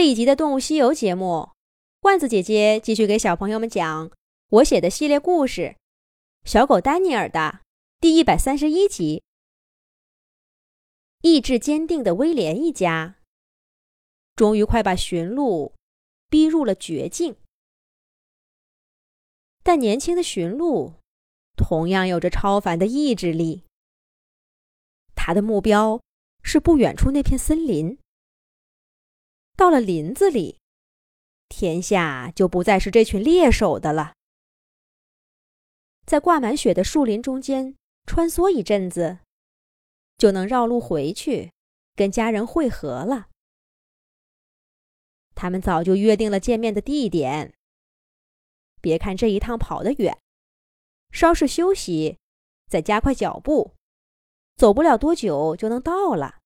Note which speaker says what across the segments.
Speaker 1: 这一集的《动物西游》节目，罐子姐姐继续给小朋友们讲我写的系列故事《小狗丹尼尔》的第一百三十一集。意志坚定的威廉一家，终于快把驯鹿逼入了绝境。但年轻的驯鹿同样有着超凡的意志力，他的目标是不远处那片森林。到了林子里，天下就不再是这群猎手的了。在挂满雪的树林中间穿梭一阵子，就能绕路回去，跟家人会合了。他们早就约定了见面的地点。别看这一趟跑得远，稍事休息，再加快脚步，走不了多久就能到了。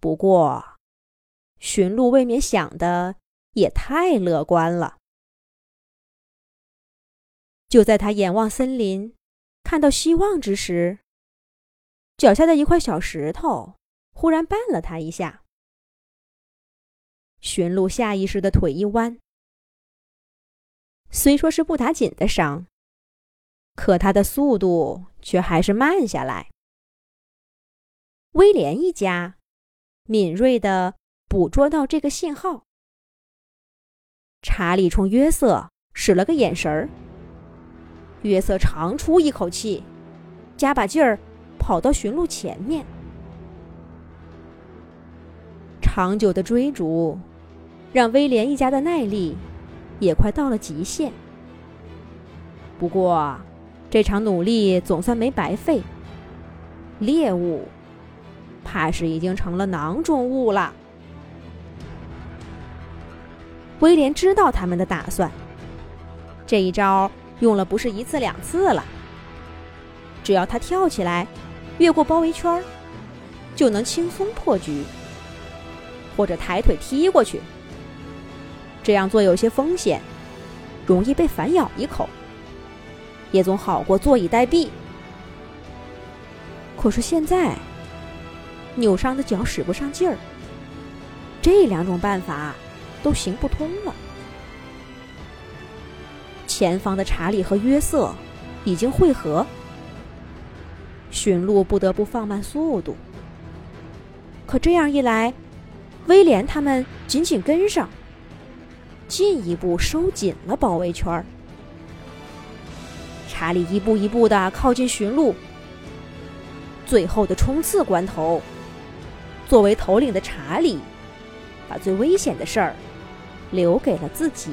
Speaker 1: 不过，驯鹿未免想的也太乐观了。就在他眼望森林，看到希望之时，脚下的一块小石头忽然绊了他一下。驯鹿下意识的腿一弯，虽说是不打紧的伤，可他的速度却还是慢下来。威廉一家。敏锐地捕捉到这个信号，查理冲约瑟使了个眼神儿。约瑟长出一口气，加把劲儿跑到驯鹿前面。长久的追逐让威廉一家的耐力也快到了极限。不过，这场努力总算没白费，猎物。怕是已经成了囊中物了。威廉知道他们的打算，这一招用了不是一次两次了。只要他跳起来，越过包围圈，就能轻松破局；或者抬腿踢过去。这样做有些风险，容易被反咬一口，也总好过坐以待毙。可是现在。扭伤的脚使不上劲儿，这两种办法都行不通了。前方的查理和约瑟已经汇合，驯鹿不得不放慢速度。可这样一来，威廉他们紧紧跟上，进一步收紧了包围圈。查理一步一步的靠近驯鹿，最后的冲刺关头。作为头领的查理，把最危险的事儿留给了自己。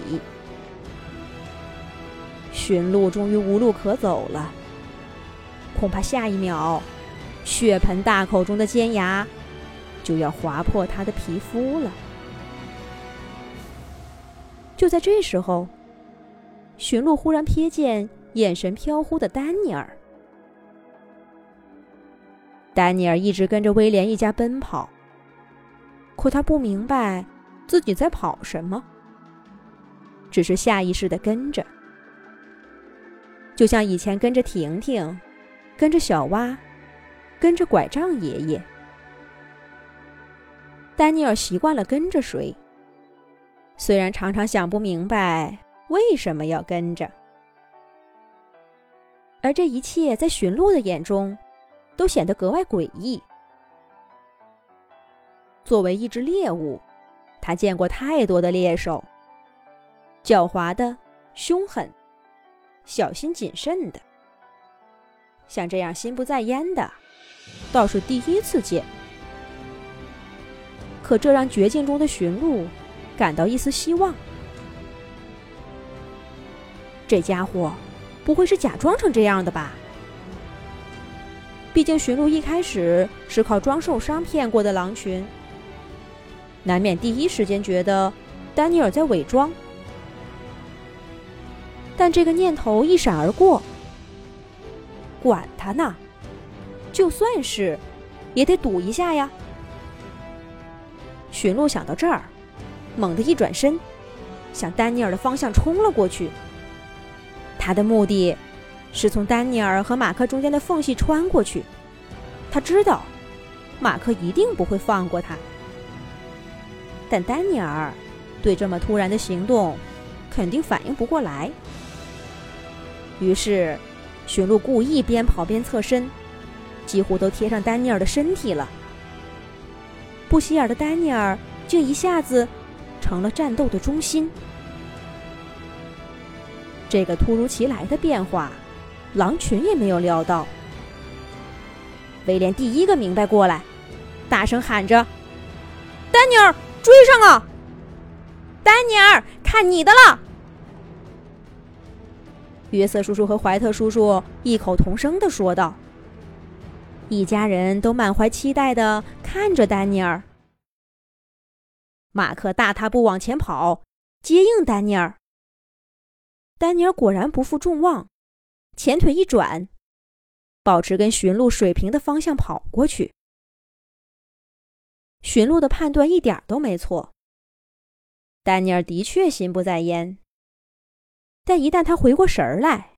Speaker 1: 驯鹿终于无路可走了，恐怕下一秒，血盆大口中的尖牙就要划破他的皮肤了。就在这时候，驯鹿忽然瞥见眼神飘忽的丹尼尔。丹尼尔一直跟着威廉一家奔跑，可他不明白自己在跑什么，只是下意识的跟着，就像以前跟着婷婷，跟着小蛙，跟着拐杖爷爷。丹尼尔习惯了跟着谁，虽然常常想不明白为什么要跟着，而这一切在驯鹿的眼中。都显得格外诡异。作为一只猎物，他见过太多的猎手，狡猾的、凶狠、小心谨慎的，像这样心不在焉的，倒是第一次见。可这让绝境中的驯鹿感到一丝希望。这家伙不会是假装成这样的吧？毕竟驯鹿一开始是靠装受伤骗过的狼群，难免第一时间觉得丹尼尔在伪装。但这个念头一闪而过，管他呢，就算是，也得赌一下呀。驯鹿想到这儿，猛地一转身，向丹尼尔的方向冲了过去。他的目的。是从丹尼尔和马克中间的缝隙穿过去。他知道，马克一定不会放过他。但丹尼尔对这么突然的行动肯定反应不过来，于是驯鹿故意边跑边侧身，几乎都贴上丹尼尔的身体了。不起眼的丹尼尔竟一下子成了战斗的中心。这个突如其来的变化，狼群也没有料到。威廉第一个明白过来，大声喊着：“丹尼尔，追上啊！丹尼尔，看你的了！”约瑟叔叔和怀特叔叔异口同声的说道。一家人都满怀期待的看着丹尼尔。马克大踏步往前跑，接应丹尼尔。丹尼尔果然不负众望，前腿一转。保持跟驯鹿水平的方向跑过去。驯鹿的判断一点都没错。丹尼尔的确心不在焉，但一旦他回过神儿来，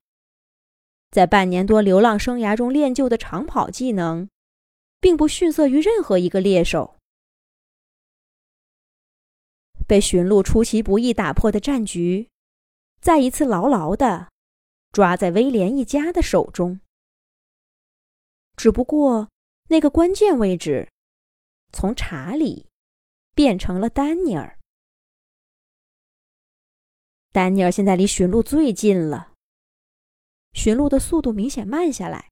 Speaker 1: 在半年多流浪生涯中练就的长跑技能，并不逊色于任何一个猎手。被驯鹿出其不意打破的战局，再一次牢牢的抓在威廉一家的手中。只不过，那个关键位置从查理变成了丹尼尔。丹尼尔现在离驯鹿最近了，驯鹿的速度明显慢下来，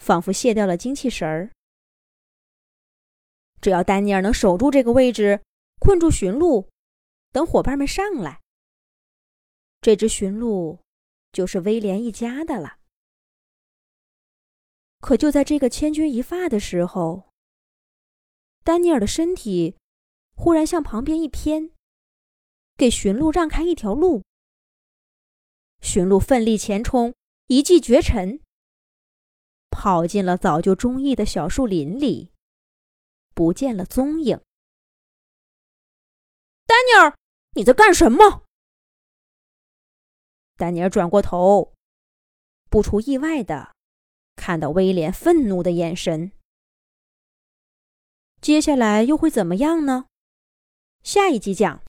Speaker 1: 仿佛卸掉了精气神儿。只要丹尼尔能守住这个位置，困住驯鹿，等伙伴们上来，这只驯鹿就是威廉一家的了。可就在这个千钧一发的时候，丹尼尔的身体忽然向旁边一偏，给驯鹿让开一条路。驯鹿奋力前冲，一骑绝尘，跑进了早就中意的小树林里，不见了踪影。丹尼尔，你在干什么？丹尼尔转过头，不出意外的。看到威廉愤怒的眼神，接下来又会怎么样呢？下一集讲。